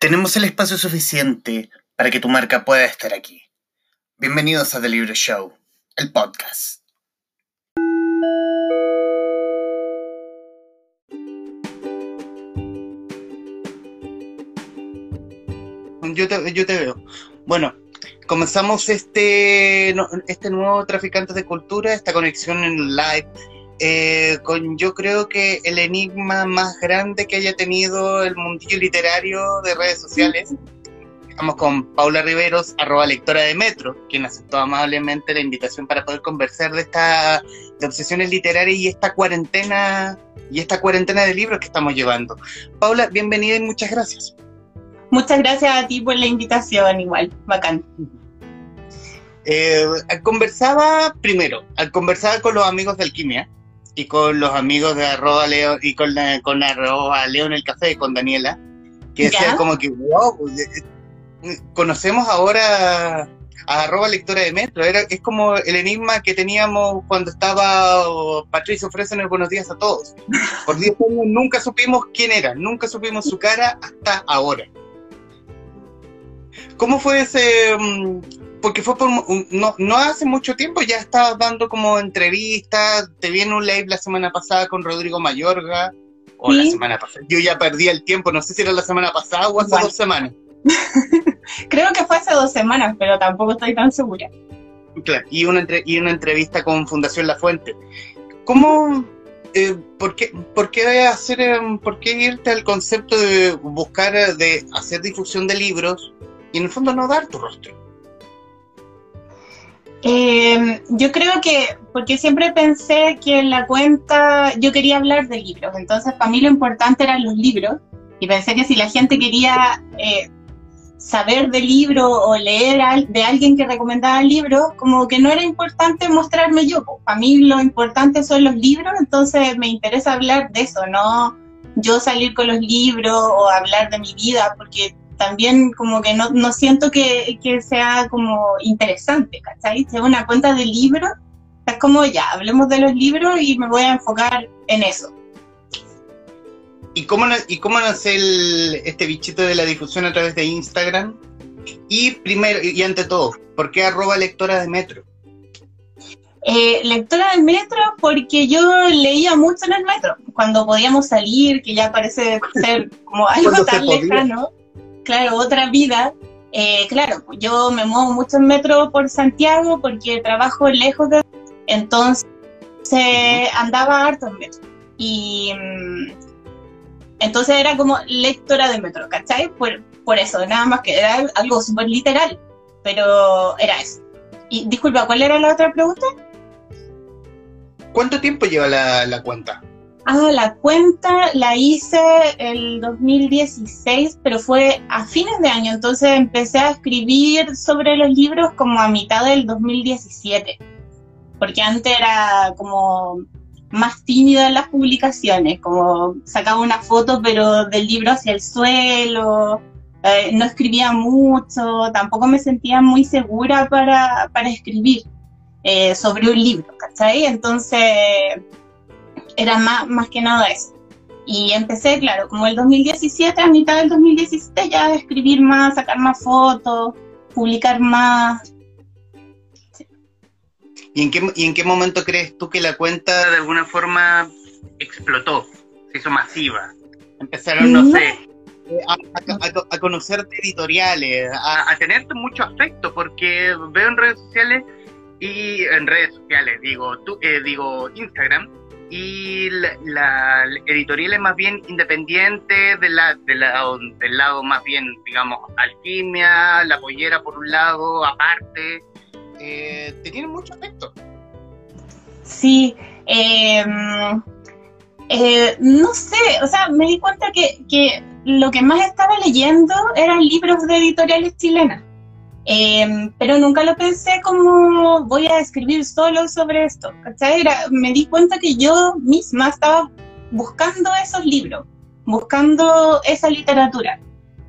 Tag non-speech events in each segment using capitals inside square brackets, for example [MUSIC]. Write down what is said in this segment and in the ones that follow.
Tenemos el espacio suficiente para que tu marca pueda estar aquí. Bienvenidos a The Libro Show, el podcast. Yo te, yo te veo. Bueno, comenzamos este, este nuevo Traficantes de Cultura, esta conexión en live, eh, con yo creo que el enigma más grande que haya tenido el mundillo literario de redes sociales. Estamos con Paula Riveros, arroba lectora de Metro, quien aceptó amablemente la invitación para poder conversar de esta de obsesiones literarias y esta cuarentena y esta cuarentena de libros que estamos llevando. Paula, bienvenida y muchas gracias. Muchas gracias a ti por la invitación, igual, bacán. Eh, conversaba primero, conversaba con los amigos de Alquimia y con los amigos de arroba Leo y con, con arroba Leo en el café con Daniela, que decía como que, wow, conocemos ahora a arroba lectora de metro, Era, es como el enigma que teníamos cuando estaba Patricio ofrecen el buenos días a todos. Por 10 años nunca supimos quién era, nunca supimos su cara hasta ahora. ¿Cómo fue ese, mm, porque fue por no, no hace mucho tiempo ya estabas dando como entrevistas, te vi en un live la semana pasada con Rodrigo Mayorga, o la semana pasada, yo ya perdí el tiempo, no sé si era la semana pasada o hace dos semanas. [LAUGHS] Creo que fue hace dos semanas, pero tampoco estoy tan segura. Claro, y una, y una entrevista con Fundación La Fuente. ¿Cómo, eh, por, qué, por, qué hacer, em, por qué irte al concepto de buscar, de hacer difusión de libros y en el fondo no dar tu rostro? Eh, yo creo que, porque siempre pensé que en la cuenta yo quería hablar de libros, entonces para mí lo importante eran los libros y pensé que si la gente quería eh, saber de libro o leer de alguien que recomendaba libros, como que no era importante mostrarme yo, para mí lo importante son los libros, entonces me interesa hablar de eso, no yo salir con los libros o hablar de mi vida, porque también como que no, no siento que, que, sea como interesante, ¿cachai? Si es una cuenta de libros, es como ya, hablemos de los libros y me voy a enfocar en eso. ¿Y cómo, y cómo nace el, este bichito de la difusión a través de Instagram? Y primero, y ante todo, ¿por qué arroba lectora de metro? Eh, lectora del metro porque yo leía mucho en el metro, cuando podíamos salir, que ya parece ser como [LAUGHS] algo tan lejano claro, otra vida. Eh, claro, yo me muevo mucho en metro por Santiago porque trabajo lejos de... Entonces andaba harto en metro. Y mm, entonces era como lectora de metro, ¿cachai? Por, por eso, nada más que era algo súper literal, pero era eso. Y disculpa, ¿cuál era la otra pregunta? ¿Cuánto tiempo lleva la, la cuenta? Ah, la cuenta la hice el 2016, pero fue a fines de año, entonces empecé a escribir sobre los libros como a mitad del 2017, porque antes era como más tímida en las publicaciones, como sacaba una foto pero del libro hacia el suelo, eh, no escribía mucho, tampoco me sentía muy segura para, para escribir eh, sobre un libro, ¿cachai? Entonces era más, más que nada eso. Y empecé, claro, como el 2017, a mitad del 2017, ya a escribir más, sacar más fotos, publicar más. ¿Y, en qué, ¿Y en qué momento crees tú que la cuenta de alguna forma explotó, se hizo masiva? Empezaron, no, sé, a, conocerte editoriales, a, a, tenerte mucho afecto, porque veo en redes sociales y en redes sociales, digo, tú, eh, digo Instagram, y la, editorial es más bien independiente de la, de la, del lado más bien, digamos, alquimia, la pollera por un lado, aparte, eh, te tiene mucho afecto. Sí, em, eh, no sé, o sea, me di cuenta que, que lo que más estaba leyendo eran libros de editoriales chilenas. Em, pero nunca lo pensé como voy a escribir solo sobre esto. me di cuenta que yo misma estaba buscando esos libros, buscando esa literatura.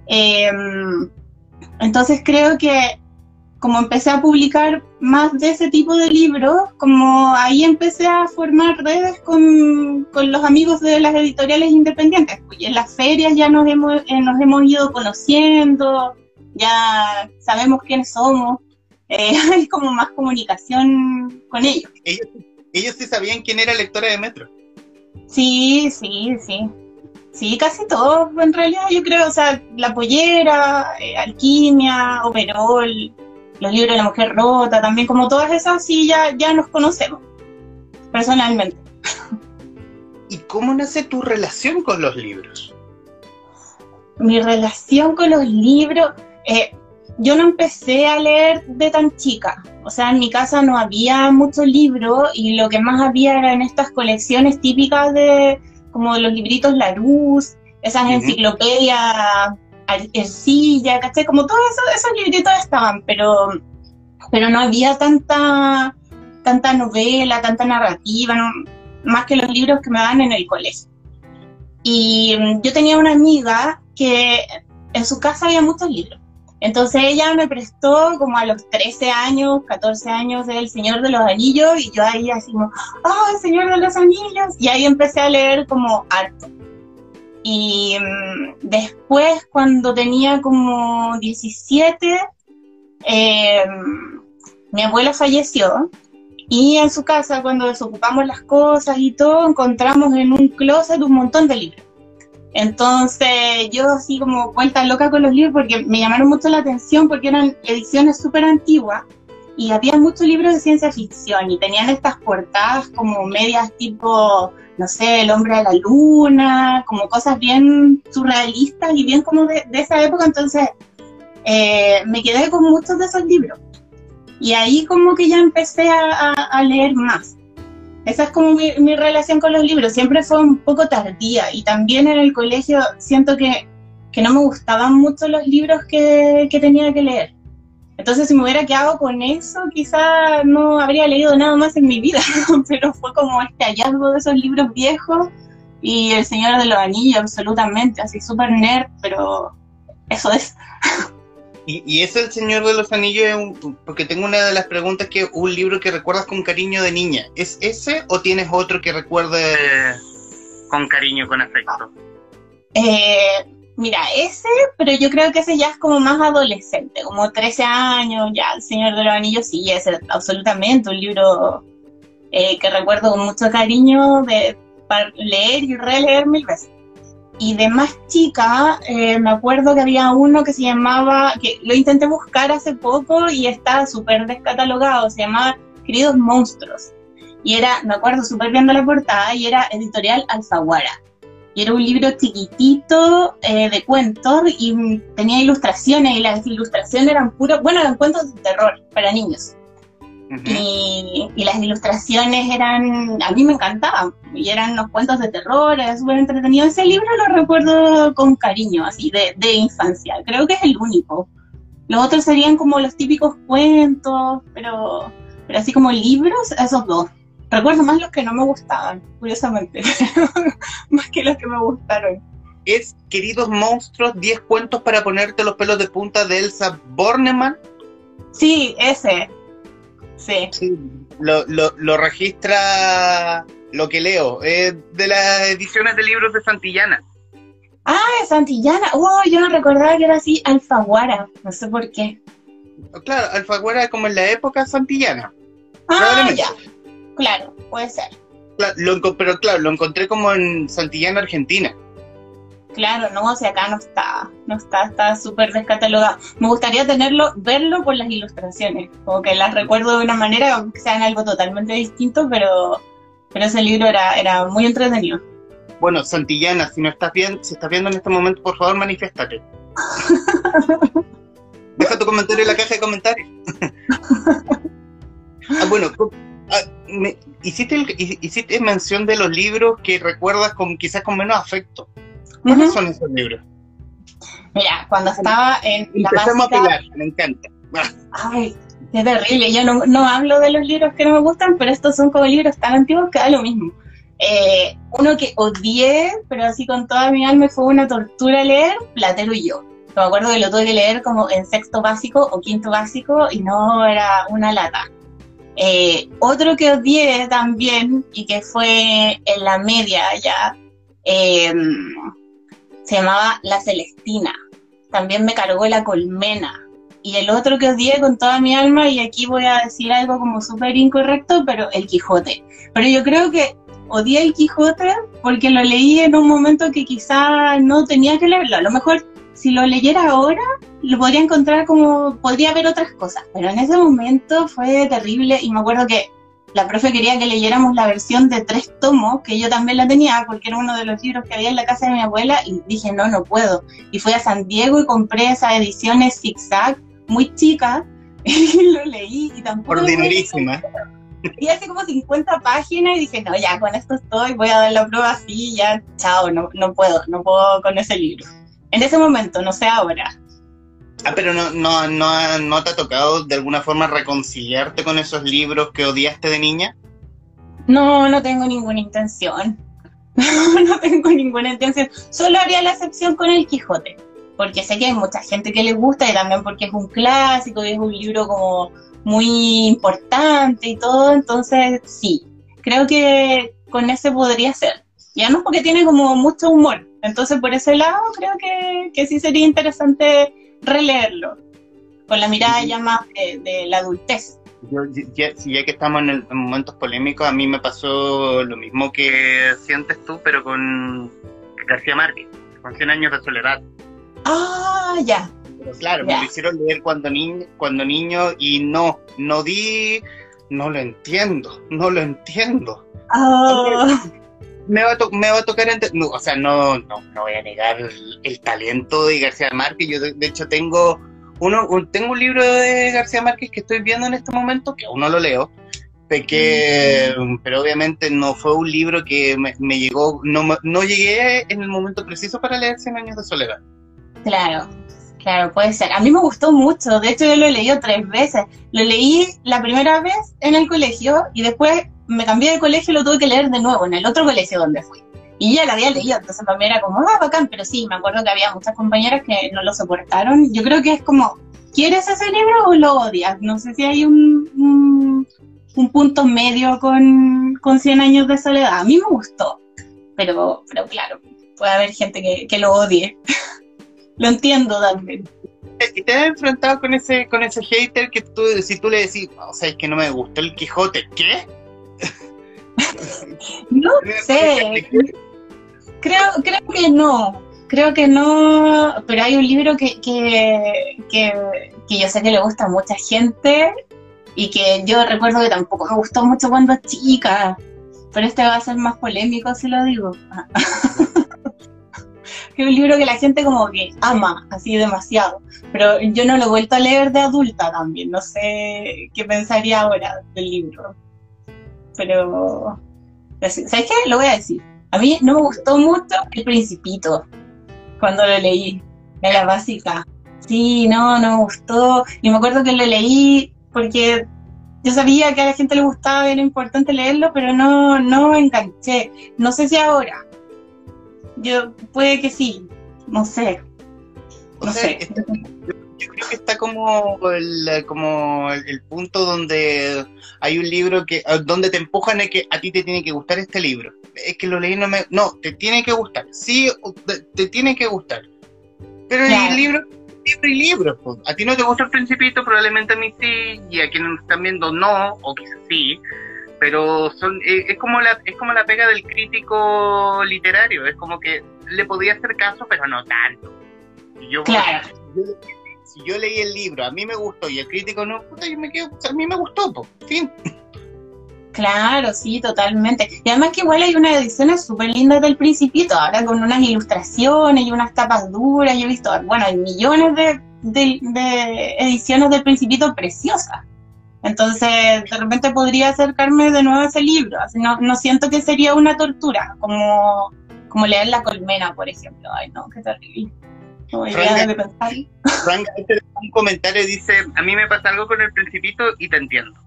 Em, entonces creo que como empecé a publicar más de ese tipo de libros, como ahí empecé a formar redes con, con los amigos de las editoriales independientes. Y en las ferias ya nos hemos, eh, nos hemos ido conociendo, ya sabemos quiénes somos, eh, [LAUGHS] hay como más comunicación con ellos. ellos. Ellos sí sabían quién era lectora de Metro. Sí, sí, sí. Sí, casi todos, en realidad, yo creo, o sea, La Pollera, eh, Alquimia, Overol, los libros de la mujer rota, también como todas esas, sí, ya, ya nos conocemos, personalmente. ¿Y cómo nace tu relación con los libros? Mi relación con los libros, eh, yo no empecé a leer de tan chica, o sea, en mi casa no había muchos libros y lo que más había eran estas colecciones típicas de como los libritos Larousse, esas Ujú. enciclopedias Ercilla, ¿cachai? Como todos esos, esos libritos estaban, pero, pero no había tanta, tanta novela, tanta narrativa, no- más que los libros que me daban en el colegio. Y mm, yo tenía una amiga que en su casa había muchos libros. Entonces ella me prestó como a los 13 años, 14 años El Señor de los Anillos y yo ahí así como, ¡ah, El Señor de los Anillos! Y ahí empecé a leer como harto. Y mm, después, cuando tenía como 17, eh, mi abuela falleció y en su casa, cuando desocupamos las cosas y todo, encontramos en un closet un montón de libros. Entonces yo así como vuelta loca con los libros porque me llamaron mucho la atención porque eran ediciones súper antiguas y había muchos libros de ciencia ficción y tenían estas portadas como medias tipo, no sé, el hombre de la luna, como cosas bien surrealistas y bien como de, esa época. Entonces eh, me quedé con muchos de esos libros y ahí como que ya empecé a leer más. Esa es como mi, relación con los libros. Siempre fue un poco tardía y también en el colegio siento que, que no me gustaban mucho los libros que, que tenía que leer. Entonces si me hubiera quedado con eso, quizá no habría leído nada más en mi vida, [LAUGHS] pero fue como este hallazgo de esos libros viejos y El Señor de los Anillos, absolutamente, así súper nerd, pero eso es. [LAUGHS] Y, y es El Señor de los Anillos, porque tengo una de las preguntas que un libro que recuerdas con cariño de niña. ¿Es ese o tienes otro que recuerde con cariño, con afecto? Eh, mira, ese, pero yo creo que ese ya es como más adolescente, como 13 años, ya El Señor de los Anillos, sí, es absolutamente un libro eh, que recuerdo con mucho cariño de para leer y releer mil veces. Y de más chica, eh, me acuerdo que había uno que se llamaba, que lo intenté buscar hace poco y está súper descatalogado, se llamaba Queridos Monstruos. Y era, me acuerdo súper bien de la portada, y era editorial Alfaguara. Y era un libro chiquitito eh, de cuentos y tenía ilustraciones y las ilustraciones eran puros, bueno, eran cuentos de terror para niños. Y, y las ilustraciones eran, a mí me encantaban, y eran unos cuentos de terror, era súper entretenido. Ese libro lo recuerdo con cariño, así, de, de infancia. Creo que es el único. Los otros serían como los típicos cuentos, pero, pero así como libros, esos dos. Recuerdo más los que no me gustaban, curiosamente, [LAUGHS] más que los que me gustaron. Es Queridos Monstruos, 10 cuentos para ponerte los pelos de punta de Elsa Bornemann. Sí, ese. Sí. Sí, lo, lo, lo registra lo que leo, es de las ediciones de libros de Santillana. Ah, Santillana. Oh, yo no recordaba que era así Alfaguara. No sé por qué. Claro, Alfaguara como en la época santillana. Ah, ya. Claro, puede ser. Claro, lo pero claro, lo encontré como en Santillana, Argentina. Claro, no, o sea, acá no está, no está, está súper descatalogado. Me gustaría tenerlo, verlo por las ilustraciones, como que las recuerdo de una manera, aunque sean algo totalmente distinto, pero, pero ese libro era, era muy entretenido. Bueno, Santillana, si no estás viendo, si estás viendo en este momento, por favor, manifiéstate. [LAUGHS] Deja tu comentario en la caja de comentarios. [LAUGHS] Ah, bueno, ah, me- hiciste, el- hi- hiciste mención de los libros que recuerdas con quizás con menos afecto. ¿Cuáles son esos libros? Mira, cuando estaba en la Empezamos a básica, pelar, me encanta. Ay, qué terrible, yo no, no hablo de los libros que no me gustan, pero estos son como libros tan antiguos que da lo mismo. Eh, uno que odié, pero así con toda mi alma fue una tortura leer, Platero y yo. Me acuerdo que lo tuve que leer como en sexto básico o quinto básico y no era una lata. Eh, otro que odié también y que fue en la media ya, eh, se llamaba La Celestina. También me cargó la colmena. Y el otro que odié con toda mi alma, y aquí voy a decir algo como súper incorrecto, pero el Quijote. Pero yo creo que odié el Quijote porque lo leí en un momento que quizá no tenía que leerlo. A lo mejor si lo leyera ahora, lo podría encontrar como, podría ver otras cosas, pero en ese momento fue terrible y me acuerdo que la profe quería que leyéramos la versión de tres tomos, que yo también la tenía, porque era uno de los libros que había en la casa de mi abuela, y dije, no, no puedo. Y fui a San Diego y compré esas ediciones zigzag, muy chicas, [LAUGHS] y lo leí y tampoco... Ordinerísima. Y hace como 50 páginas y dije, no, ya con esto estoy, voy a dar la prueba así, ya, chao, no, no puedo, no puedo con ese libro. En ese momento, no sé ahora. Ah, pero no, no, no, no te ha tocado de alguna forma reconciliarte con esos libros que odiaste de niña? No, no tengo ninguna intención. [LAUGHS] no tengo ninguna intención. Solo haría la excepción con el Quijote, porque sé que hay mucha gente que le gusta y también porque es un clásico y es un libro como muy importante y todo, entonces sí, creo que con ese podría ser. Ya no porque tiene como mucho humor, entonces por ese lado creo que, que sí sería interesante releerlo, con la mirada ya más de, la adultez. Yo, ya, ya, que estamos en, el, en, momentos polémicos, a mí me pasó lo mismo que sientes tú, pero con García Márquez, con 100 años de soledad. Ah, ya. Pero claro, ya. me lo hicieron leer cuando, ni, cuando niño y no, no di, no lo entiendo, no lo entiendo. Oh. Me va, a me va a tocar, no, o sea, no, no, no voy a negar el, el, talento de García Márquez. Yo, de, de hecho, tengo uno, un, tengo un libro de García Márquez que estoy viendo en este momento, que aún no lo leo, que, mm. pero obviamente no fue un libro que me, me llegó, no, no llegué en el momento preciso para leer Cien años de soledad. Claro, Claro, puede ser. A mí me gustó mucho. De hecho, yo lo he leído tres veces. Lo leí la primera vez en el colegio y después me cambié de colegio y lo tuve que leer de nuevo en el otro colegio donde fui. Y ya lo había leído, entonces para mí era como, ah, bacán, pero sí, me acuerdo que había muchas compañeras que no lo soportaron. Yo creo que es como, ¿quieres ese libro o lo odias? No sé si hay un, un, un punto medio con, con 100 años de soledad. A mí me gustó, pero, pero claro, puede haber gente que, que lo odie. [LAUGHS] lo entiendo también. ¿Y te has enfrentado con ese, con ese hater que tú, si tú le decís, o sea, es que no me gustó el Quijote, ¿qué? No sé. Creo, creo que no. Creo que no. Pero hay un libro que, que, que, que yo sé que le gusta a mucha gente y que yo recuerdo que tampoco me gustó mucho cuando chica. Pero este va a ser más polémico si lo digo. [LAUGHS] es un libro que la gente como que ama así demasiado, pero yo no lo he vuelto a leer de adulta también, no sé qué pensaría ahora del libro. Pero, ¿sabes qué? Lo voy a decir. A mí no me gustó mucho El Principito cuando lo leí, de la básica. Sí, no, no me gustó. Y me acuerdo que lo leí porque yo sabía que a la gente le gustaba y era importante leerlo, pero no, no me enganché. No sé si ahora. Yo, puede que sí, no sé. No sea, sé. Yo creo que está como el, como el, punto donde hay un libro que donde te empujan a que a ti te tiene que gustar este libro. Es que lo leí no me no, te tiene que gustar. Sí, te, tiene que gustar. Pero claro. el libro libro y libro. Pues. A ti no te gusta el principito, probablemente a mí sí, y a quienes nos están viendo no, o quizás sí pero son eh, es como la es como la pega del crítico literario es como que le podía hacer caso pero no tanto y yo, claro. yo, si yo leí el libro a mí me gustó y el crítico no puta yo me quedo a mí me gustó pues fin Claro, sí, totalmente. Y además que igual hay unas ediciones súper lindas del Principito, ahora con unas ilustraciones y unas tapas duras. Yo he visto, bueno, hay millones de, de, de ediciones del Principito preciosas. Entonces, de repente podría acercarme de nuevo a ese libro. No, no siento que sería una tortura, como, como leer La Colmena, por ejemplo. Ay, no, qué terrible. No Frank, un comentario dice, a mí me pasa algo con el principito y te entiendo.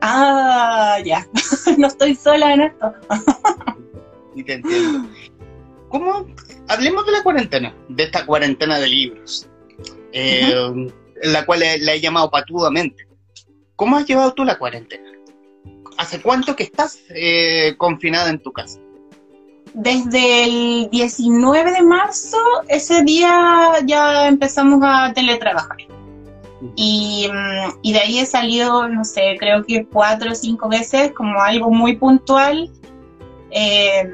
Ah, ya. [LAUGHS] no estoy sola en esto. y te entiendo. ¿cómo? Hablemos de la cuarentena, de esta cuarentena de libros, eh, la cual la he llamado patudamente. ¿Cómo has llevado tú la cuarentena? ¿Hace cuánto que estás eh, confinada en tu casa? Desde el 19 de marzo, ese día ya empezamos a teletrabajar. Y, mm, y, de ahí he salido, no sé, creo que cuatro o cinco veces como algo muy puntual. Eh,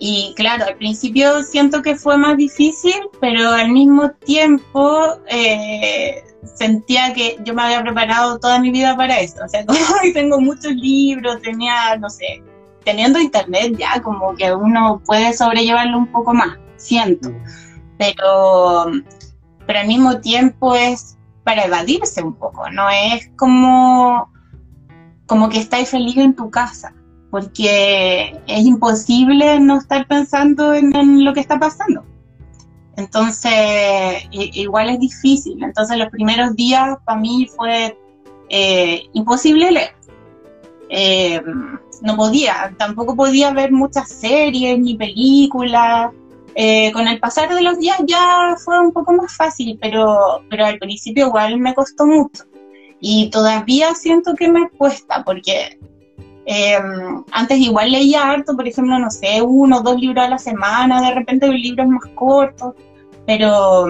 y claro, al principio siento que fue más difícil, pero al mismo tiempo eh, sentía que yo me había preparado toda mi vida para esto. O sea, [LAUGHS] como tengo muchos libros, tenía, no sé, teniendo internet ya, como que uno puede sobrellevarlo un poco más, siento. Pero, pero al mismo tiempo es para evadirse un poco, no es como, como que estáis feliz en tu casa porque es imposible no estar pensando en, lo que está pasando. Entonces, igual es difícil. Entonces, los primeros días para mí fue eh, imposible leer. Eh, no podía, tampoco podía ver muchas series ni películas. Eh, con el pasar de los días ya fue un poco más fácil, pero, pero al principio igual me costó mucho. Y todavía siento que me cuesta, porque eh, antes igual leía harto, por ejemplo, no sé, uno o dos libros a la semana, de repente un libro es más corto, pero,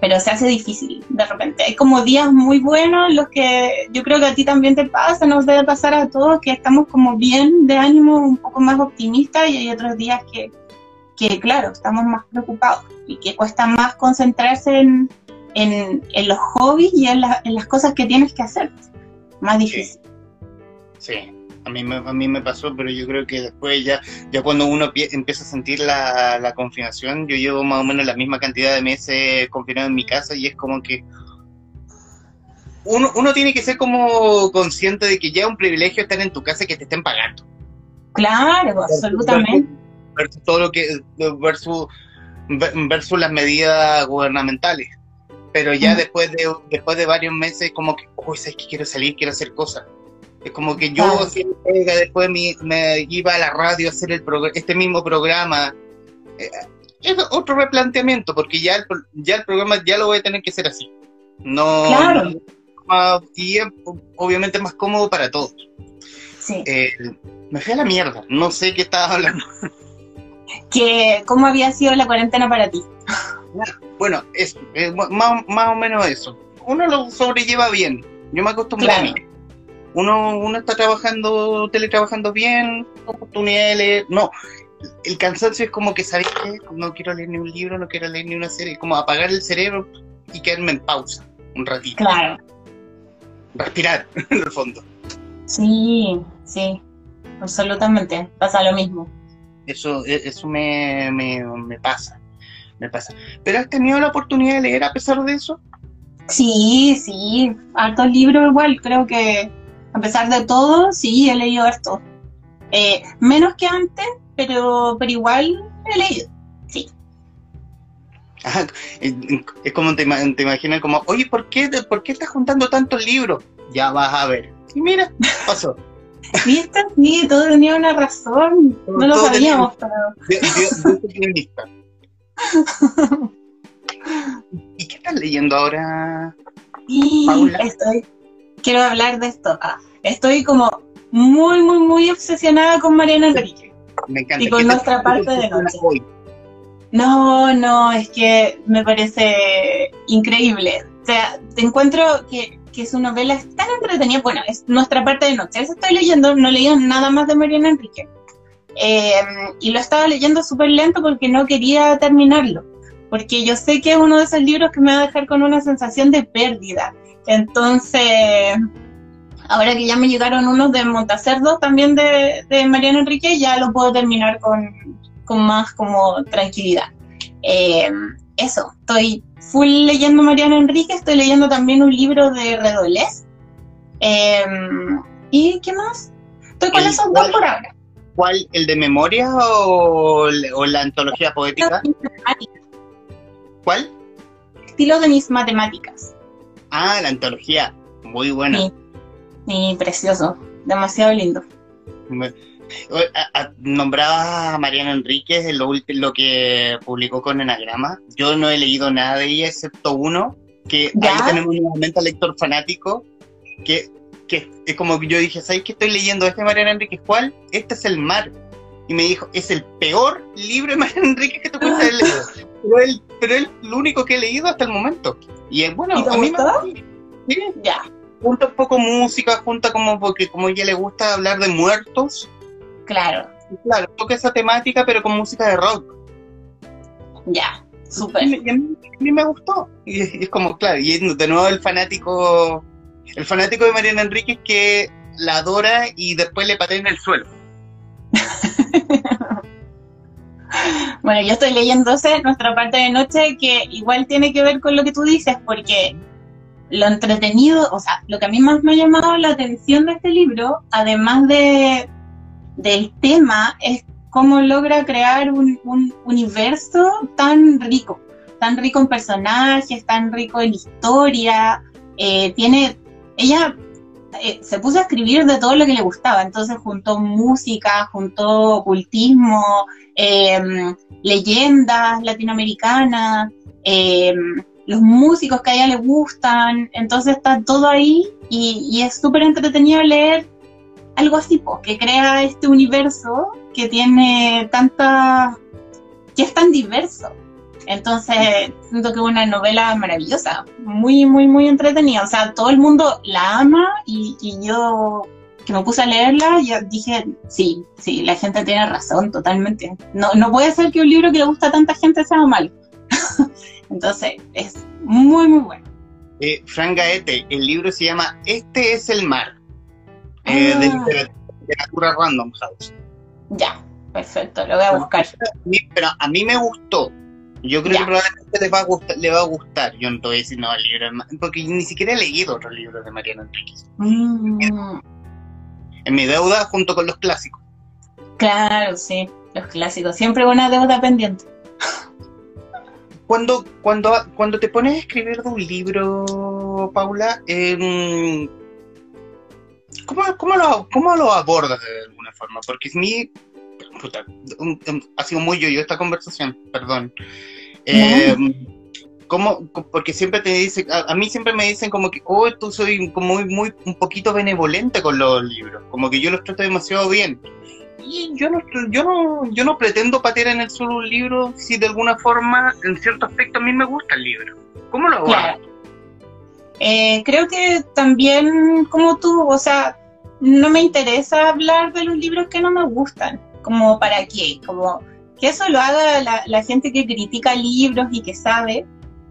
pero se hace difícil de repente. Hay como días muy buenos, los que yo creo que a ti también te pasa, nos debe pasar a todos, que estamos como bien de ánimo, un poco más optimistas, y hay otros días que, que claro, estamos más preocupados y que cuesta más concentrarse en, en, en los hobbies y en, en, las cosas que tienes que hacer. Más difícil. Sí, a mí, me, a mí me pasó, pero yo creo que después ya, ya cuando uno empieza a sentir la, la confinación, yo llevo más o menos la misma cantidad de meses confinado en mi casa y es como que uno, uno tiene que ser como consciente de que ya es un privilegio estar en tu casa y que te estén pagando. Claro, absolutamente. Versus, todo lo que versus, versus las medidas gubernamentales. Pero ya después de después de varios meses como que, uy, sabes que quiero salir, quiero hacer cosas. Es como que yo después me, iba a la radio a hacer el este mismo programa. Eh, es otro replanteamiento, porque ya el, ya el programa ya lo voy a tener que hacer así. No, claro. y es obviamente más cómodo para todos. Sí. Eh, me fui a la mierda, no sé qué estabas hablando. [LAUGHS] Que, ¿Cómo había sido la cuarentena para ti? Bueno, es, más, más o menos eso. Uno lo sobrelleva bien. Yo me acostumbré a mí uno, uno está trabajando, teletrabajando bien, oportunidades, no, el cansancio es como que, ¿sabes qué? No quiero leer ni un libro, no quiero leer ni una serie, como apagar el cerebro y quedarme en pausa un ratito. Claro. Respirar, [LAUGHS] en el fondo. Sí, sí, absolutamente, pasa lo mismo. Eso, e, eso me, me, me pasa, me pasa. ¿Pero has tenido la oportunidad de leer a pesar de eso? Sí, sí, hartos libros igual, creo que a pesar de todo, sí, he leído esto. Eh, menos que antes, pero, pero igual he leído, sí. [LAUGHS] es como te, te imaginas como, oye, ¿por qué, ¿por qué estás juntando tantos libros? Ya vas a ver. Y mira, pasó. [LAUGHS] ¿Viste? Sí, todo tenía una razón. No lo sabíamos, pero... [LAUGHS] ¿Y qué estás leyendo ahora, sí, Estoy, quiero hablar de esto. Ah, estoy como muy, muy, muy obsesionada con Mariana Enrique. Me encanta. Y con nuestra parte de noche. No, no, es que me parece increíble. O sea, te encuentro que, que su novela es tan entretenida. Bueno, es nuestra parte de noche. Eso estoy leyendo, no leí nada más de Mariana Enrique. Eh, y lo estaba leyendo súper lento porque no quería terminarlo. Porque yo sé que es uno de esos libros que me va a dejar con una sensación de pérdida. Entonces, ahora que ya me llegaron unos de Montacerdo también de, de Mariano Enrique, ya lo puedo terminar con, más como tranquilidad. Eh, eso, estoy full leyendo Mariano Enrique, estoy leyendo también un libro de Redolés. Eh, ¿Y qué más? Estoy con esos dos por ahora. ¿Cuál? ¿El de memoria o, o la antología poética? ¿Cuál? Estilo de mis matemáticas. Ah, la antología. Muy buena. Sí, precioso. Demasiado lindo. Nombraba a Mariana Enríquez lo, lo que publicó con Enagrama. Yo no he leído nada de ella excepto uno, que ahí tenemos nuevamente al lector fanático, que, que es como que yo dije, ¿sabes qué estoy leyendo este Mariana Enríquez? ¿Cuál? Este es El Mar. Y me dijo, es el peor libro de Mariana Enríquez que te puedes haber [LAUGHS] leído. Pero, él, pero es el único que he leído hasta el momento. Y es bueno, a mí me... Ya junta un poco música, junta como porque como ella le gusta hablar de muertos. Claro. Claro, toca esa temática pero con música de rock. Ya, súper. Y, a, mí, me gustó. Y es, como, claro, y de nuevo el fanático, el fanático de Mariana Enríquez que la adora y después le patea en el suelo. [LAUGHS] bueno, yo estoy leyéndose nuestra parte de noche que igual tiene que ver con lo que tú dices, porque lo entretenido, o sea, lo que a mí más me ha llamado la atención de este libro, además de, del tema, es cómo logra crear un, universo tan rico, tan rico en personajes, tan rico en historia. Eh, tiene, ella eh, se puso a escribir de todo lo que le gustaba, entonces juntó música, juntó ocultismo, em, leyendas latinoamericanas. Eh, los músicos que a ella le gustan, entonces está todo ahí y, es súper entretenido leer algo así, pues, que crea este universo que tiene tanta, que es tan diverso. Entonces, siento que es una novela maravillosa, muy, muy, muy entretenida. O sea, todo el mundo la ama y yo que me puse a leerla, yo dije, sí, sí, la gente tiene razón, totalmente. No, no puede ser que un libro que le gusta a tanta gente sea malo. [LAUGHS] Entonces, es muy, muy bueno. Eh, Frank Gaete, el libro se llama Este es el mar, eh, de ah. literatura Random House. Ya, perfecto, lo voy a buscar. Pero a mí me gustó. Yo creo que probablemente le va, a gustar, le va a gustar. Yo no te voy a decir no el libro, porque ni siquiera he leído otros libros de Mariana Enríquez. Mm. En mi deuda junto con los clásicos. Claro, sí, los clásicos. Siempre una deuda pendiente cuando, cuando, cuando te pones a escribir de un libro, Paula, eh, ¿cómo, cómo, lo, ¿cómo, lo, abordas de alguna forma? Porque es mi... Puta, ha sido muy yo, yo esta conversación, perdón. Eh, ¿cómo, porque siempre te dicen, a, mí siempre me dicen como que, oh, tú soy como muy, muy, un poquito benevolente con los libros, como que yo los trato demasiado bien y yo no, yo no, yo no pretendo patear en el suelo un libro si de alguna forma, en cierto aspecto, a mí me gusta el libro. ¿Cómo lo hago? Eh, creo que también como tú, o sea, no me interesa hablar de los libros que no me gustan, como para qué, como que eso lo haga la gente que critica libros y que sabe,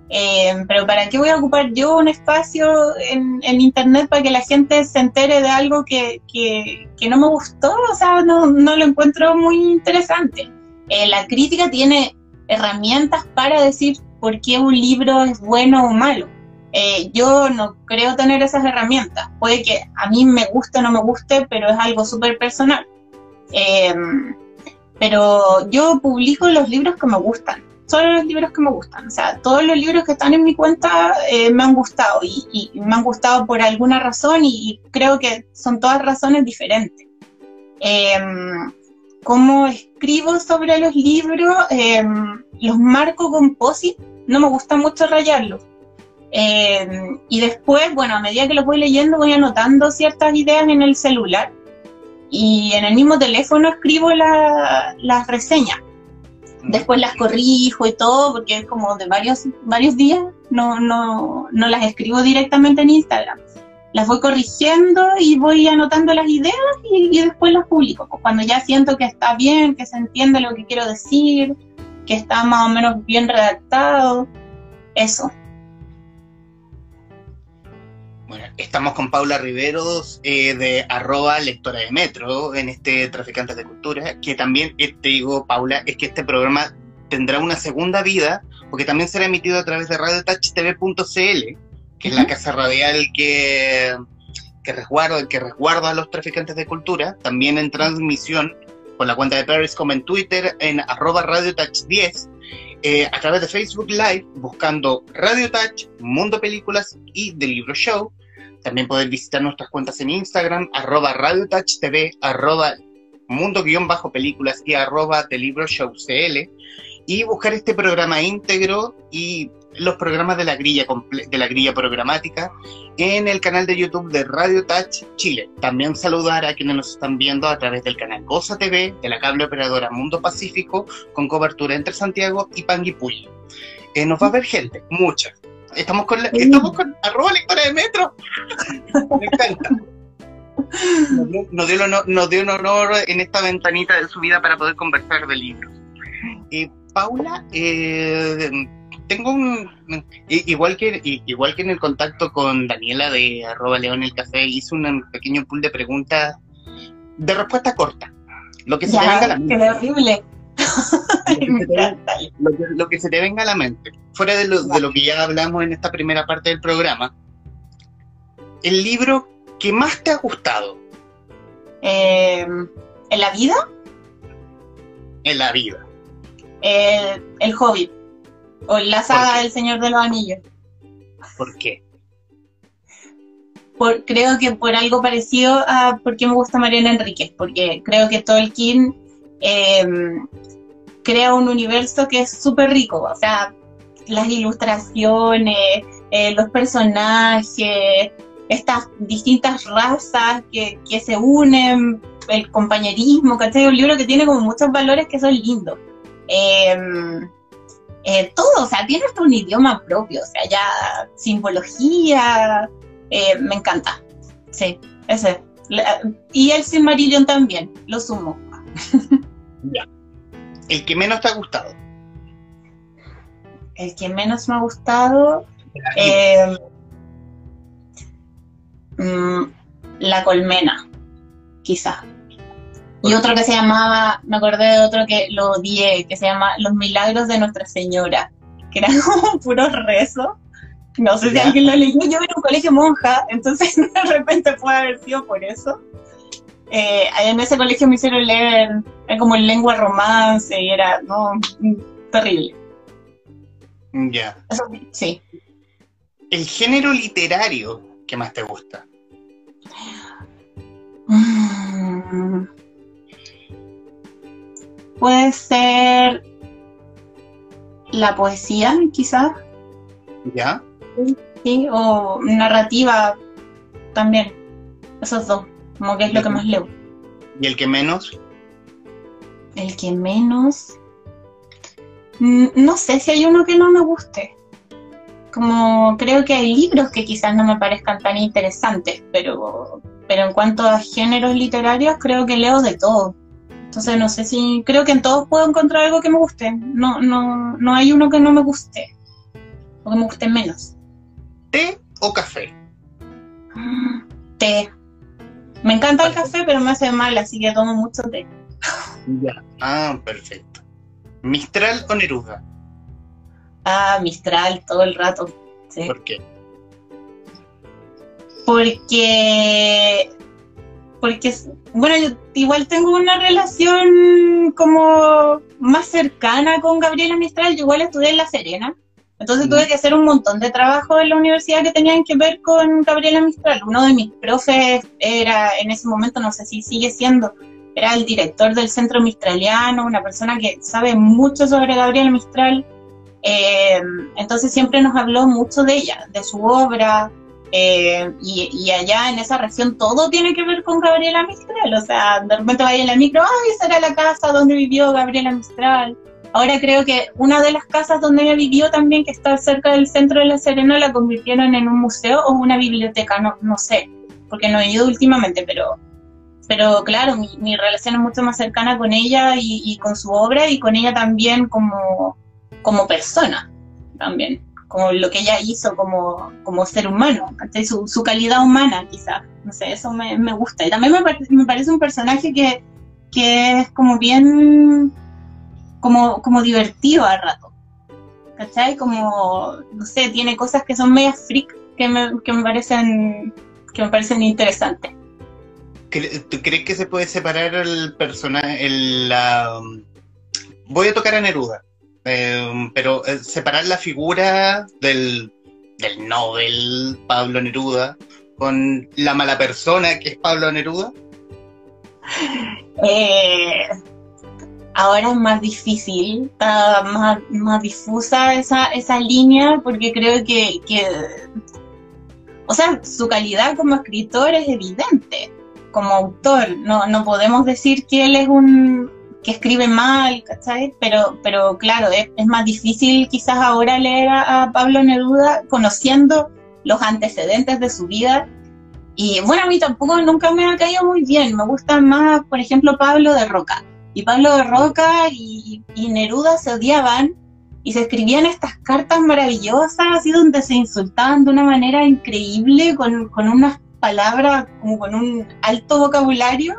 eh, pero ¿para qué voy a ocupar yo un espacio en, Internet para que la gente se entere de algo que, no me gustó? O sea, no, lo encuentro muy interesante. Eh, la crítica tiene herramientas para decir por qué un libro es bueno o malo. Eh, yo no creo tener esas herramientas. Puede que a mí me guste o no me guste, pero es algo súper personal. pero yo publico los libros que me gustan solo los libros que me gustan. O sea, todos los libros que están en mi cuenta eh, me han gustado y, me han gustado por alguna razón y, creo que son todas razones diferentes. Eh, ¿Cómo escribo sobre los libros? Em, los marco con posit, no me gusta mucho rayarlos. Em, y después, bueno, a medida que los voy leyendo, voy anotando ciertas ideas en el celular y en el mismo teléfono escribo las reseñas después las corrijo y todo, porque es como de varios, varios días, no, no, no las escribo directamente en Instagram. Las voy corrigiendo y voy anotando las ideas y, después las publico. Pues cuando ya siento que está bien, que se entiende lo que quiero decir, que está más o menos bien redactado, eso. Estamos con Paula Riveros eh, de arroba lectora de metro en este Traficantes de Cultura, que también, eh, te digo, Paula, es que este programa tendrá una segunda vida, porque también será emitido a través de radiotouchtv.cl, que es la casa radial que, que, resguarda, que resguarda a los traficantes de cultura, también en transmisión con la cuenta de Paris como en Twitter, en arroba radiotouch10, eh, a través de Facebook Live, buscando Radio Touch, Mundo Películas y The Libro Show, también poder visitar nuestras cuentas en Instagram, arroba Radio Touch TV, arroba mundo-películas y arroba de libro y buscar este programa íntegro y los programas de la grilla de la grilla programática en el canal de YouTube de Radio Touch Chile. También saludar a quienes nos están viendo a través del canal Goza TV de la cable operadora Mundo Pacífico con cobertura entre Santiago y Panguipulli. Eh, nos va a ver gente, mucha. Estamos con, la, estamos con arroba lectora de metro. Me encanta. Nos dio, nos dio un honor en esta ventanita de su vida para poder conversar de libros. Eh, Paula, eh, tengo un igual que igual que en el contacto con Daniela de arroba León el Café hice un pequeño pool de preguntas de respuesta corta lo que se te venga la mente horrible [LAUGHS] lo que, se te venga a la mente. Fuera de lo, de lo que ya hablamos en esta primera parte del programa el libro que más te ha gustado. Eh, en la vida en la vida. El, el Hobbit. O la saga del Señor de los Anillos. ¿Por qué? Por, creo que por algo parecido a por qué me gusta Mariana Enríquez, porque creo que Tolkien eh, crea un universo que es súper rico, o sea, las ilustraciones, eh, los personajes, estas distintas razas que, que, se unen, el compañerismo, ¿cachai? Un libro que tiene como muchos valores que son lindos. Eh, eh, todo, o sea, tiene hasta un idioma propio, o sea, ya simbología, eh, me encanta. Sí, ese. y el Silmarillion también, lo sumo. ya. ¿El que menos te ha gustado? El que menos me ha gustado. Eh, mm, la colmena, quizá. Y otro que se llamaba, me acordé de otro que lo odié, que se llama Los Milagros de Nuestra Señora, que era [LAUGHS] como puro rezo. No sé si alguien lo leyó. Yo era un colegio monja, entonces [LAUGHS] de repente puede haber sido por eso. Eh, en ese colegio me hicieron leer era como en lengua romance y era no, terrible. Ya. Sí. ¿El género literario que más te gusta? Mm puede ser la poesía, quizás. ¿Ya? Sí, o narrativa también. Esos dos, como que es lo que más leo. ¿Y el que menos? El que menos. No sé si hay uno que no me guste. Como creo que hay libros que quizás no me parezcan tan interesantes, pero, pero en cuanto a géneros literarios, creo que leo de todo. Entonces no sé si creo que en todos puedo encontrar algo que me guste. No, no, no hay uno que no me guste. O que me guste menos. ¿Té o café? Té. Me encanta el café, pero me hace mal, así que tomo mucho té. Ya. Ah, perfecto. ¿Mistral o Neruda? Ah, Mistral todo el rato. ¿Por qué? Porque porque, bueno, yo igual tengo una relación como más cercana con Gabriela Mistral, yo igual estudié en La Serena, entonces tuve que hacer un montón de trabajo en la universidad que tenían que ver con Gabriela Mistral. Uno de mis profes era, en ese momento, no sé si sigue siendo, era el director del Centro Mistraliano, una persona que sabe mucho sobre Gabriela Mistral. Eh, entonces siempre nos habló mucho de ella, de su obra, eh, y, allá en esa región todo tiene que ver con Gabriela Mistral. O sea, de repente vaya en la micro, ay, esa era la casa donde vivió Gabriela Mistral. Ahora creo que una de las casas donde ella vivió también, que está cerca del centro de La Serena, la convirtieron en un museo o una biblioteca, no, no sé, porque no he ido últimamente, pero, pero claro, mi, relación es mucho más cercana con ella y, y, con su obra y con ella también como, como persona, también como lo que ella hizo como, como ser humano, su, su, calidad humana quizás, no sé, eso me, me gusta. Y también me, me, parece un personaje que, que es como bien, como, como divertido al rato, ¿cachai? Como, no sé, tiene cosas que son medias freak que me, que me parecen que me parecen interesantes. ¿Tú crees que se puede separar el personaje, el, la... Voy a tocar a Neruda Em, pero eh, separar la figura del, del Nobel Pablo Neruda con la mala persona que es Pablo Neruda. Eh, ahora es más difícil, está más, más difusa esa, esa línea porque creo que, que, o sea, su calidad como escritor es evidente, como autor, no, no podemos decir que él es un que escribe mal, ¿cachai? Pero, pero claro, es, más difícil quizás ahora leer a, a Pablo Neruda conociendo los antecedentes de su vida y bueno, a mí tampoco nunca me ha caído muy bien. Me gusta más, por ejemplo, Pablo de Roca. Y Pablo de Roca y, y Neruda se odiaban y se escribían estas cartas maravillosas, así donde se insultaban de una manera increíble, con, con unas palabras, como con un alto vocabulario.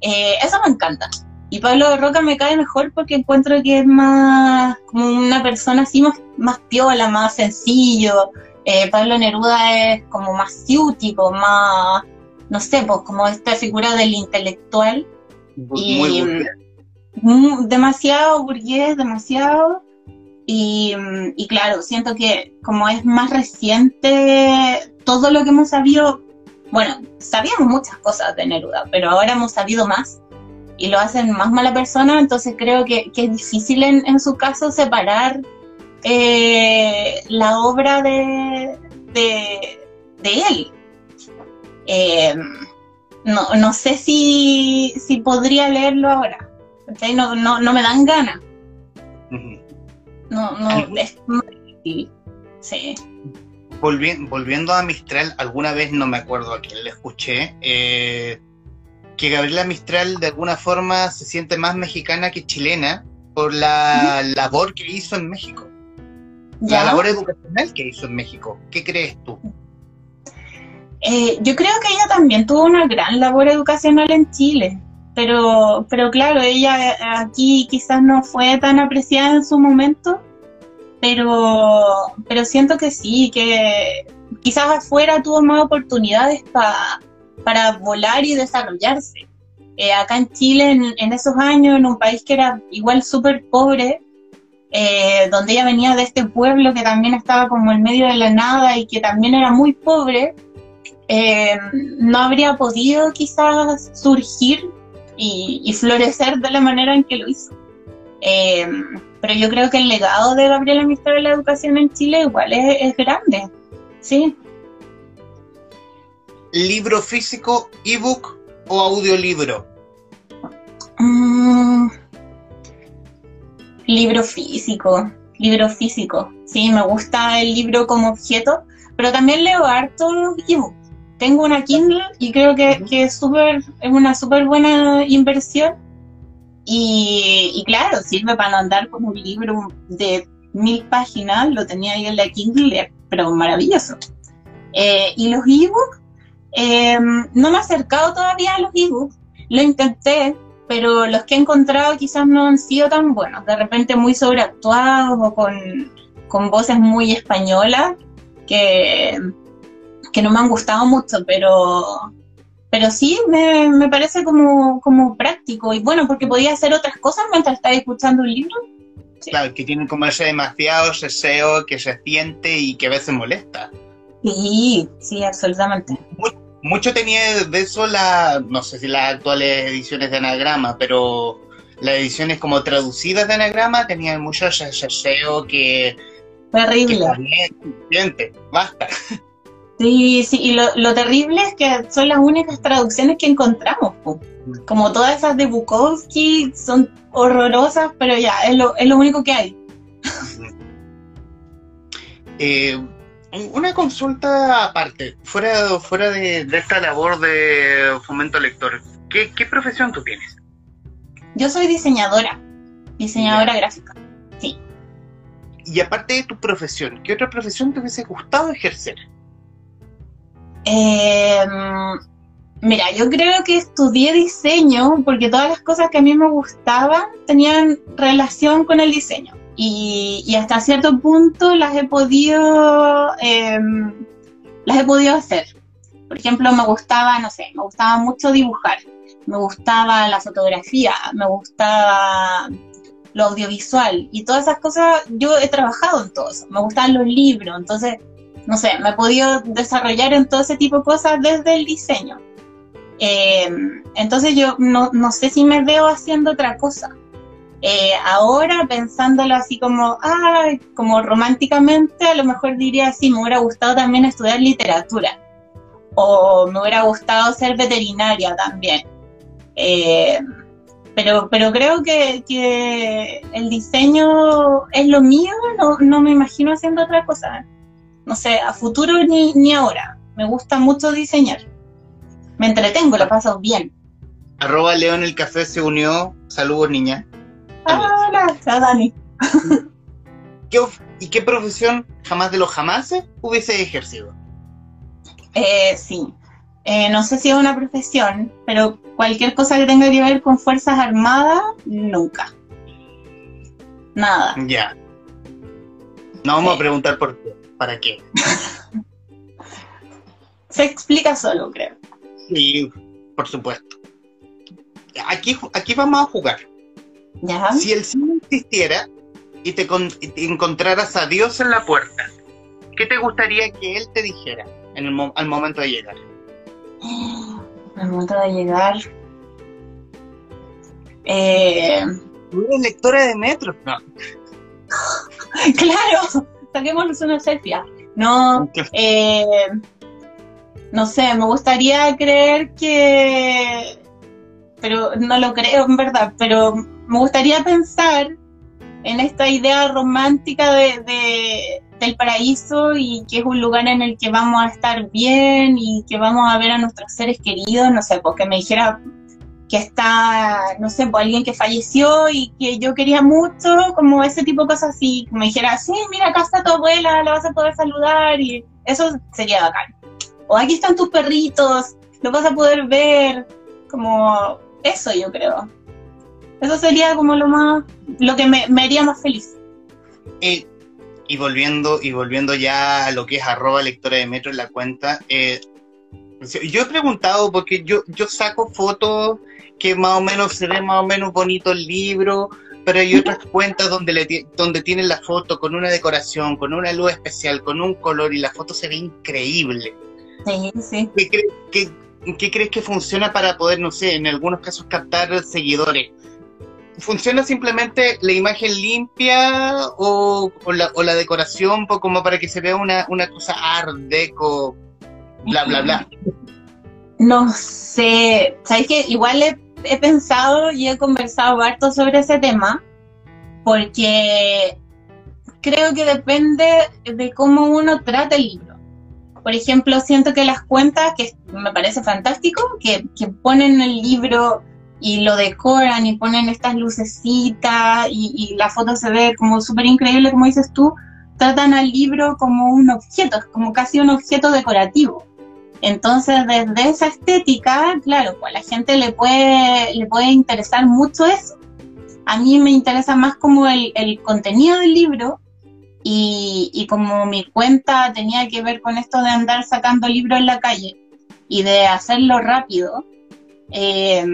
Eh, eso me encanta. Y Pablo de Roca me cae mejor porque encuentro que es más como una persona así más, más piola, más sencillo. Eh, Pablo Neruda es como más ciútico, más, no sé, pues como esta figura del intelectual. Muy, Y. mm, demasiado burgués, demasiado. Y, mm, y claro, siento que como es más reciente todo lo que hemos sabido, bueno, sabíamos muchas cosas de Neruda, pero ahora hemos sabido más y lo hacen más mala persona, entonces creo que, es difícil en, en su caso separar eh, la obra de, de, de él. Eh, no, no sé si, si podría leerlo ahora. No, no, no me dan ganas. No, no, ¿Algún- es muy difícil. Sí. Volvi- volviendo a Mistral, alguna vez no me acuerdo a quién le escuché, eh, que Gabriela Mistral de alguna forma se siente más mexicana que chilena por la labor que hizo en México, la labor educacional que hizo en México. ¿Qué crees tú? Eh, yo creo que ella también tuvo una gran labor educacional en Chile, pero, pero claro, ella eh, aquí quizás no fue tan apreciada en su momento, pero, pero siento que sí, que quizás afuera tuvo más oportunidades pa- para volar y desarrollarse. Eh, acá en Chile, en, esos años, en un país que era igual súper pobre, eh, donde ella venía de este pueblo que también estaba como en medio de la nada y que también era muy pobre, no habría podido quizás surgir y, y florecer de la manera en que lo hizo. Eh, pero yo creo que el legado de Gabriela Mistral en la educación en Chile igual es, es grande, ¿sí? ¿Libro físico, ebook o audiolibro? Mm, libro físico, libro físico. Sí, me gusta el libro como objeto, pero también leo harto ebook. Tengo una Kindle y creo que, que es, súper- es una súper buena inversión. Y, y claro, sirve para no andar con un libro de mil páginas, lo tenía ahí en la Kindle, pero maravilloso. Eh, y los ebooks, eh, no me he acercado todavía a los ebooks, lo intenté, pero los que he encontrado quizás no han sido tan buenos, de repente muy sobreactuados o con, con voces muy españolas que, que no me han gustado mucho, pero, pero sí me, me parece como, como práctico y bueno, porque podía hacer otras cosas mientras estaba escuchando un libro. Sí. Claro, que tienen como ese demasiado seseo que se siente y que a veces molesta. Sí, sí, absolutamente. Mucho tenía de eso la, no sé si las actuales ediciones de anagrama, pero las ediciones como traducidas de anagrama tenían mucho ese seseo que, que Terrible. se siente. Basta. [LAUGHS] Sí, sí, y lo, lo terrible es que son las únicas traducciones que encontramos. po. Como todas esas de Bukowski son horrorosas, pero ya, es lo, es lo único que hay. [LAUGHS] Eh, una consulta aparte, fuera, fuera de, de esta labor de fomento lector, ¿qué, qué profesión tú tienes? Yo soy diseñadora, diseñadora gráfica. Y aparte de tu profesión, ¿qué otra profesión te hubiese gustado ejercer? Eh, mira, yo creo que estudié diseño porque todas las cosas que a mí me gustaban tenían relación con el diseño. Y, y hasta cierto punto las he podido eh, las he podido hacer. Por ejemplo, me gustaba, no sé, me gustaba mucho dibujar, me gustaba la fotografía, me gustaba lo audiovisual y todas esas cosas, yo he trabajado en todo eso, me gustaban los libros, entonces, no sé, me he podido desarrollar en todo ese tipo de cosas desde el diseño. Eh, entonces yo no, no, sé si me veo haciendo otra cosa. Eh, ahora pensándolo así como, ah, como románticamente, a lo mejor diría, sí, me hubiera gustado también estudiar literatura. O me hubiera gustado ser veterinaria también. Eh, pero, pero creo que, que, el diseño es lo mío, no, no, me imagino haciendo otra cosa. No sé, a futuro ni, ni ahora. Me gusta mucho diseñar. Me entretengo, lo paso bien. Arroba León el Café se unió. Saludos, niña. Hola, Dani. [LAUGHS] ¿Y qué profesión jamás de los jamases hubiese ejercido? Eh, sí. Eh, no sé si es una profesión, pero cualquier cosa que tenga que ver con Fuerzas Armadas, nunca. Nada. Ya. No vamos a preguntar por qué. ¿Para qué? Se explica solo, creo. Sí, por supuesto. Aquí, aquí vamos a jugar. Si el cine existiera y te, encontraras a Dios en la puerta, ¿qué te gustaría que Él te dijera en el, al momento de llegar? [GASPS] Al momento de llegar. Eh... ¿Tú eres lectora de metro? No. [LAUGHS] claro, saquémonos una selfie. No, eh, no sé, me gustaría creer que, pero no lo creo en verdad, pero me gustaría pensar en esta idea romántica de, del paraíso y que es un lugar en el que vamos a estar bien y que vamos a ver a nuestros seres queridos, no sé, porque me dijera que está, no sé, pues alguien que falleció y que yo quería mucho, como ese tipo de cosas así, me dijera, sí, mira, acá está tu abuela, la vas a poder saludar y eso sería bacán o aquí están tus perritos, lo vas a poder ver, como eso yo creo. Eso sería como lo más, lo que me, haría más feliz. y volviendo, y volviendo ya a lo que es arroba lectora de metro en la cuenta, eh, yo he preguntado porque yo, yo saco fotos que más o menos se ve más o menos bonito el libro, pero hay otras [LAUGHS] cuentas donde, le, donde tienen la foto con una decoración, con una luz especial, con un color y la foto se ve increíble. ¿Qué, crees que funciona para poder, no sé, en algunos casos captar seguidores? ¿Funciona simplemente la imagen limpia o, la, decoración como para que se vea una, cosa art deco, bla, bla, bla? No sé, ¿sabes que Igual he, pensado y he conversado harto sobre ese tema porque creo que depende de cómo uno trata el libro por ejemplo, siento que las cuentas, que me parece fantástico, que, ponen el libro y lo decoran y ponen estas lucecitas y, la foto se ve como súper increíble, como dices tú, tratan al libro como un objeto, como casi un objeto decorativo. Entonces, desde esa estética, claro, pues a la gente le puede, le puede interesar mucho eso. A mí me interesa más como el, contenido del libro y, como mi cuenta tenía que ver con esto de andar sacando libros en la calle y de hacerlo rápido, eh,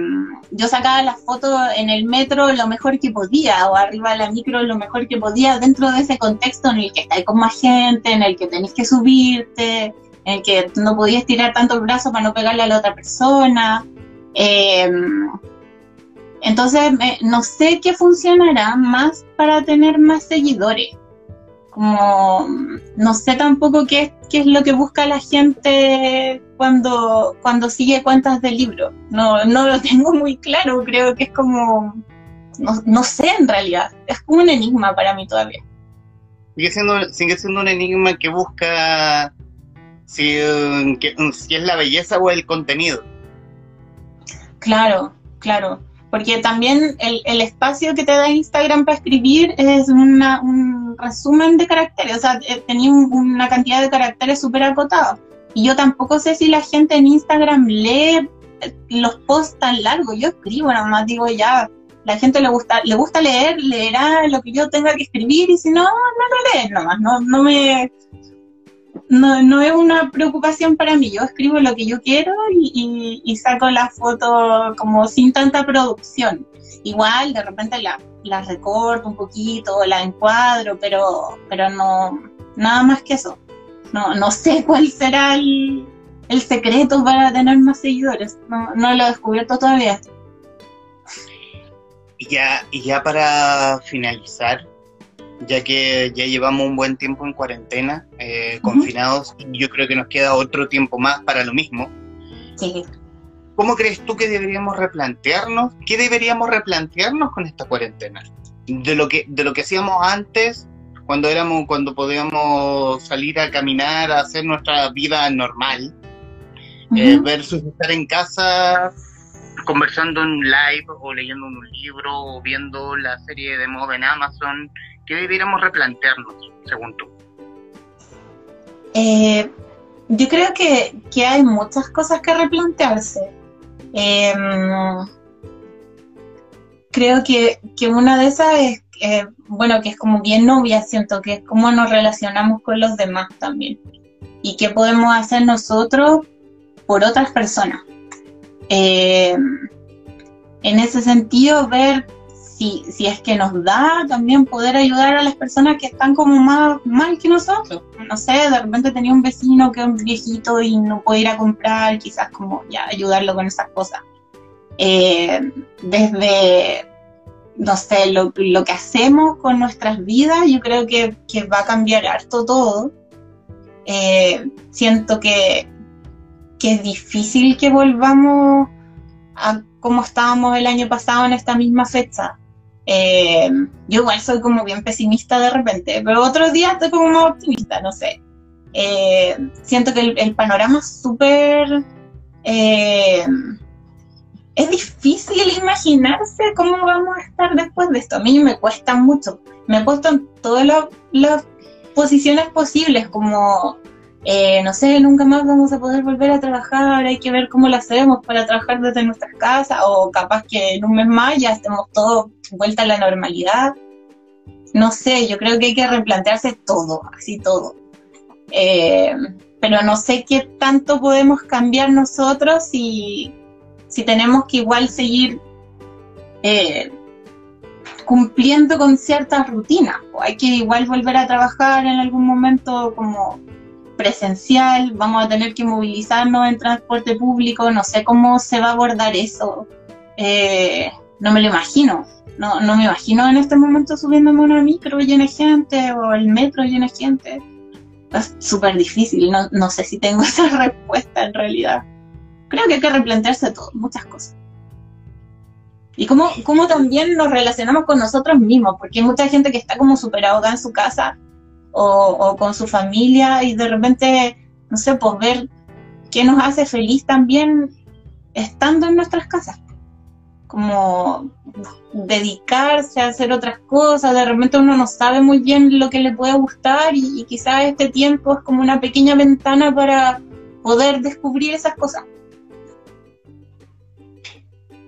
yo sacaba las fotos en el metro lo mejor que podía, o arriba de la micro lo mejor que podía, dentro de ese contexto en el que estáis con más gente, en el que tenéis que subirte, en que no podías tirar tanto el brazo para no pegarle a la otra persona. Eh, entonces, no sé qué funcionará más para tener más seguidores como no sé tampoco qué, qué es lo que busca la gente cuando, cuando sigue cuentas de libro. No, no lo [LAUGHS] tengo muy claro, creo que es como, no, sé en realidad, es como un enigma para mí todavía. Sigue siendo, sigue siendo un enigma que busca si, si es la belleza o el contenido. Claro, claro. Porque también el, el, espacio que te da Instagram para escribir es una, un resumen de caracteres, o sea, eh, tenía una cantidad de caracteres súper acotados. Y yo tampoco sé si la gente en Instagram lee eh, los posts tan largos, yo escribo nada más, digo ya, la gente le gusta, le gusta leer, leerá lo que yo tenga que escribir. Y si no, no lo lee nomás, no, no me no, no es una preocupación para mí. Yo escribo lo que yo quiero y, saco la foto como sin tanta producción. Igual, de repente la, la recorto un poquito, la encuadro, pero, pero no, nada más que eso. No, no sé cuál será el, el secreto para tener más seguidores. No, no lo he descubierto todavía. Y ya, y ya para finalizar, ya que ya llevamos un buen tiempo en cuarentena, eh, confinados, y yo creo que nos queda otro tiempo más para lo mismo. Sí. ¿Cómo crees tú que deberíamos replantearnos? ¿Qué deberíamos replantearnos con esta cuarentena? De lo que, de lo que hacíamos antes, cuando éramos, cuando podíamos salir a caminar, a hacer nuestra vida normal, eh, versus estar en casa conversando en live o leyendo un libro o viendo la serie de moda en Amazon. ¿Qué deberíamos replantearnos, según tú? Eh, yo creo que, que hay muchas cosas que replantearse. Eh, creo que, que una de esas es, eh, bueno, que es como bien novia, siento que es cómo nos relacionamos con los demás también. Y qué podemos hacer nosotros por otras personas. Eh, en ese sentido, ver si, si es que nos da también poder ayudar a las personas que están como más mal que nosotros. No sé, de repente tenía un vecino que es un viejito y no puede ir a comprar, quizás como ya ayudarlo con esas cosas. Eh, desde, no sé, lo, lo que hacemos con nuestras vidas, yo creo que, que va a cambiar harto todo. Eh, siento que, que es difícil que volvamos a como estábamos el año pasado en esta misma fecha. Eh, yo igual soy como bien pesimista de repente, pero otros días estoy como más optimista, no sé. Eh, siento que el, panorama es súper... eh, es difícil imaginarse cómo vamos a estar después de esto. A mí me cuesta mucho. Me he puesto en todas las- las posiciones posibles, como, eh, no sé, nunca más vamos a poder volver a trabajar, hay que ver cómo lo hacemos para trabajar desde nuestras casas, o capaz que en un mes más ya estemos todos vuelta a la normalidad. No sé, yo creo que hay que replantearse todo, así todo. Eh, pero no sé qué tanto podemos cambiar nosotros si, si tenemos que igual seguir eh, cumpliendo con ciertas rutinas. O hay que igual volver a trabajar en algún momento como presencial, vamos a tener que movilizarnos en transporte público, no sé cómo se va a abordar eso. Eh, no me lo imagino. No, no me imagino en este momento subiéndome una micro llena de gente o el metro lleno de gente. Es súper difícil, no, no sé si tengo [LAUGHS] esa respuesta en realidad. Creo que hay que replantearse todo, muchas cosas. Y cómo, cómo también nos relacionamos con nosotros mismos, porque hay mucha gente que está como súper ahogada en su casa o, o con su familia y de repente, no sé, pues ver qué nos hace feliz también estando en nuestras casas. Como dedicarse a hacer otras cosas, de repente uno no sabe muy bien lo que le puede gustar y, y quizás este tiempo es como una pequeña ventana para poder descubrir esas cosas.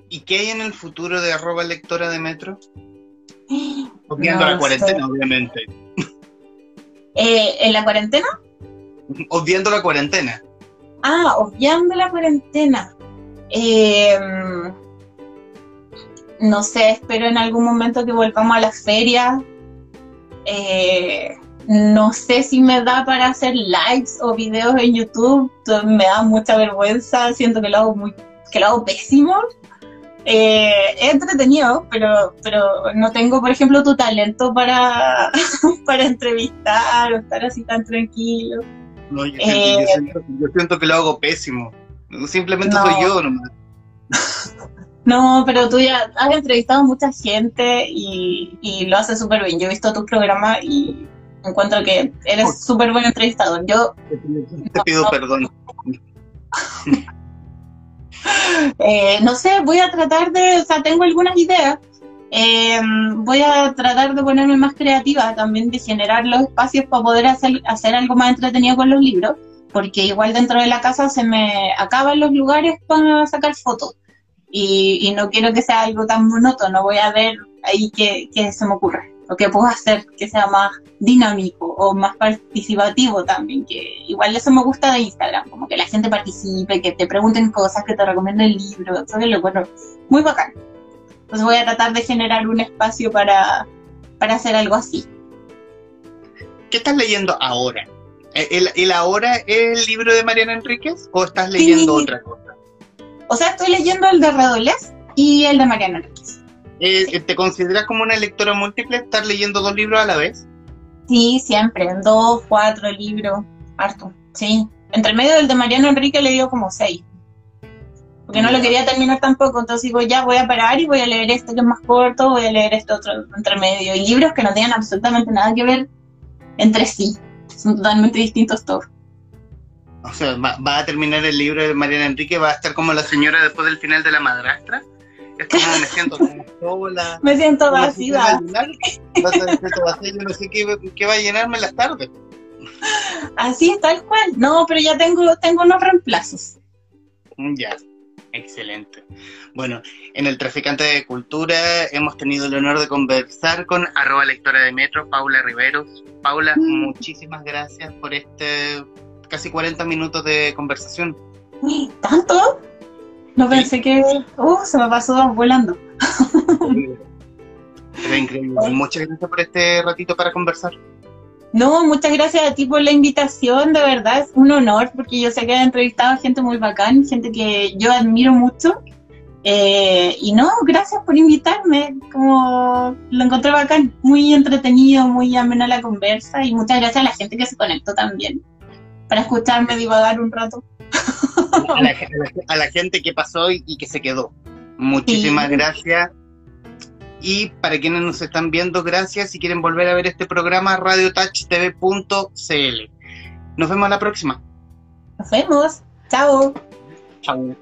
¿Y qué hay en el futuro de arroba lectora de Metro? [GASPS] No la cuarentena, obviamente. Eh, ¿En la cuarentena? Obviando la cuarentena. Ah, obviando la cuarentena. Eh, no sé, espero en algún momento que volvamos a las ferias. Eh, no sé si me da para hacer lives o videos en YouTube. Me da mucha vergüenza, siento que lo hago muy, que lo hago pésimo. Eh, es entretenido, pero, pero no tengo, por ejemplo, tu talento para, [LAUGHS] para entrevistar o estar así tan tranquilo. No, yo, Eh, siento, yo siento- yo siento que lo hago pésimo. Simplemente No. soy yo nomás. [LAUGHS] No, pero tú ya has entrevistado a mucha gente y, y lo haces súper bien. Yo he visto tu programa y encuentro que eres súper buen entrevistador. Yo Te pido- Te pido perdón. [LAUGHS] eh, no sé, voy a tratar de, o sea, tengo algunas ideas. Eh, voy a tratar de ponerme más creativa también, de generar los espacios para poder hacer, hacer algo más entretenido con los libros, porque igual dentro de la casa se me acaban los lugares para sacar fotos. Y, no quiero que sea algo tan monótono, voy a ver ahí qué, qué se me ocurre, o qué puedo hacer que sea más dinámico o más participativo también, que igual eso me gusta de Instagram, como que la gente participe, que te pregunten cosas, que te recomienden libros, eso es lo bueno, muy bacán. Entonces voy a tratar de generar un espacio para, para hacer algo así. ¿Qué estás leyendo ahora? ¿El, ¿El, ahora es el libro de Mariana Enríquez o estás leyendo Sí. otra cosa? O sea, estoy leyendo el de Redolés y el de Mariana Enríquez. Eh, ¿Te consideras como una lectora múltiple estar leyendo dos libros a la vez? Sí, siempre, dos, cuatro libros, harto, sí. Entre medio del de Mariano Enrique le dio como seis. Porque no lo quería terminar tampoco, entonces digo, ya voy a parar y voy a leer este que es más corto, voy a leer este otro entre medio. Y libros que no tengan absolutamente nada que ver entre sí. Son totalmente distintos todos. O sea, va, va a terminar el libro de Mariana Enrique, va a estar como la señora después del final de La Madrastra. Es como me siento como sola. [LAUGHS] Me siento vacía. siento yo no sé qué, qué va a llenarme las tardes. Así, tal cual. No, pero ya tengo, tengo unos reemplazos. Mm, Ya, excelente. Bueno, en el Traficante de Cultura hemos tenido el honor de conversar con arroba lectora de Metro, Paula Riveros. Paula, Mm. muchísimas gracias por este casi 40 minutos de conversación. ¿Tanto? No pensé que... Uh, se me pasó volando. Era increíble. Muchas gracias por este ratito para conversar. No, muchas gracias a ti por la invitación, de verdad es un honor porque yo sé que he entrevistado a gente muy bacán, gente que yo admiro mucho. Eh, y no, gracias por invitarme, como lo encontré bacán, muy entretenido, muy amena la conversa y muchas gracias a la gente que se conectó también para escucharme divagar un rato. [LAUGHS] A la, a la- a la gente que pasó y, y que se quedó. Muchísimas Sí. gracias. Y para quienes nos están viendo, gracias. Si quieren volver a ver este programa, radiotouchtv.cl. Nos vemos la próxima. Nos vemos, chao. Chau.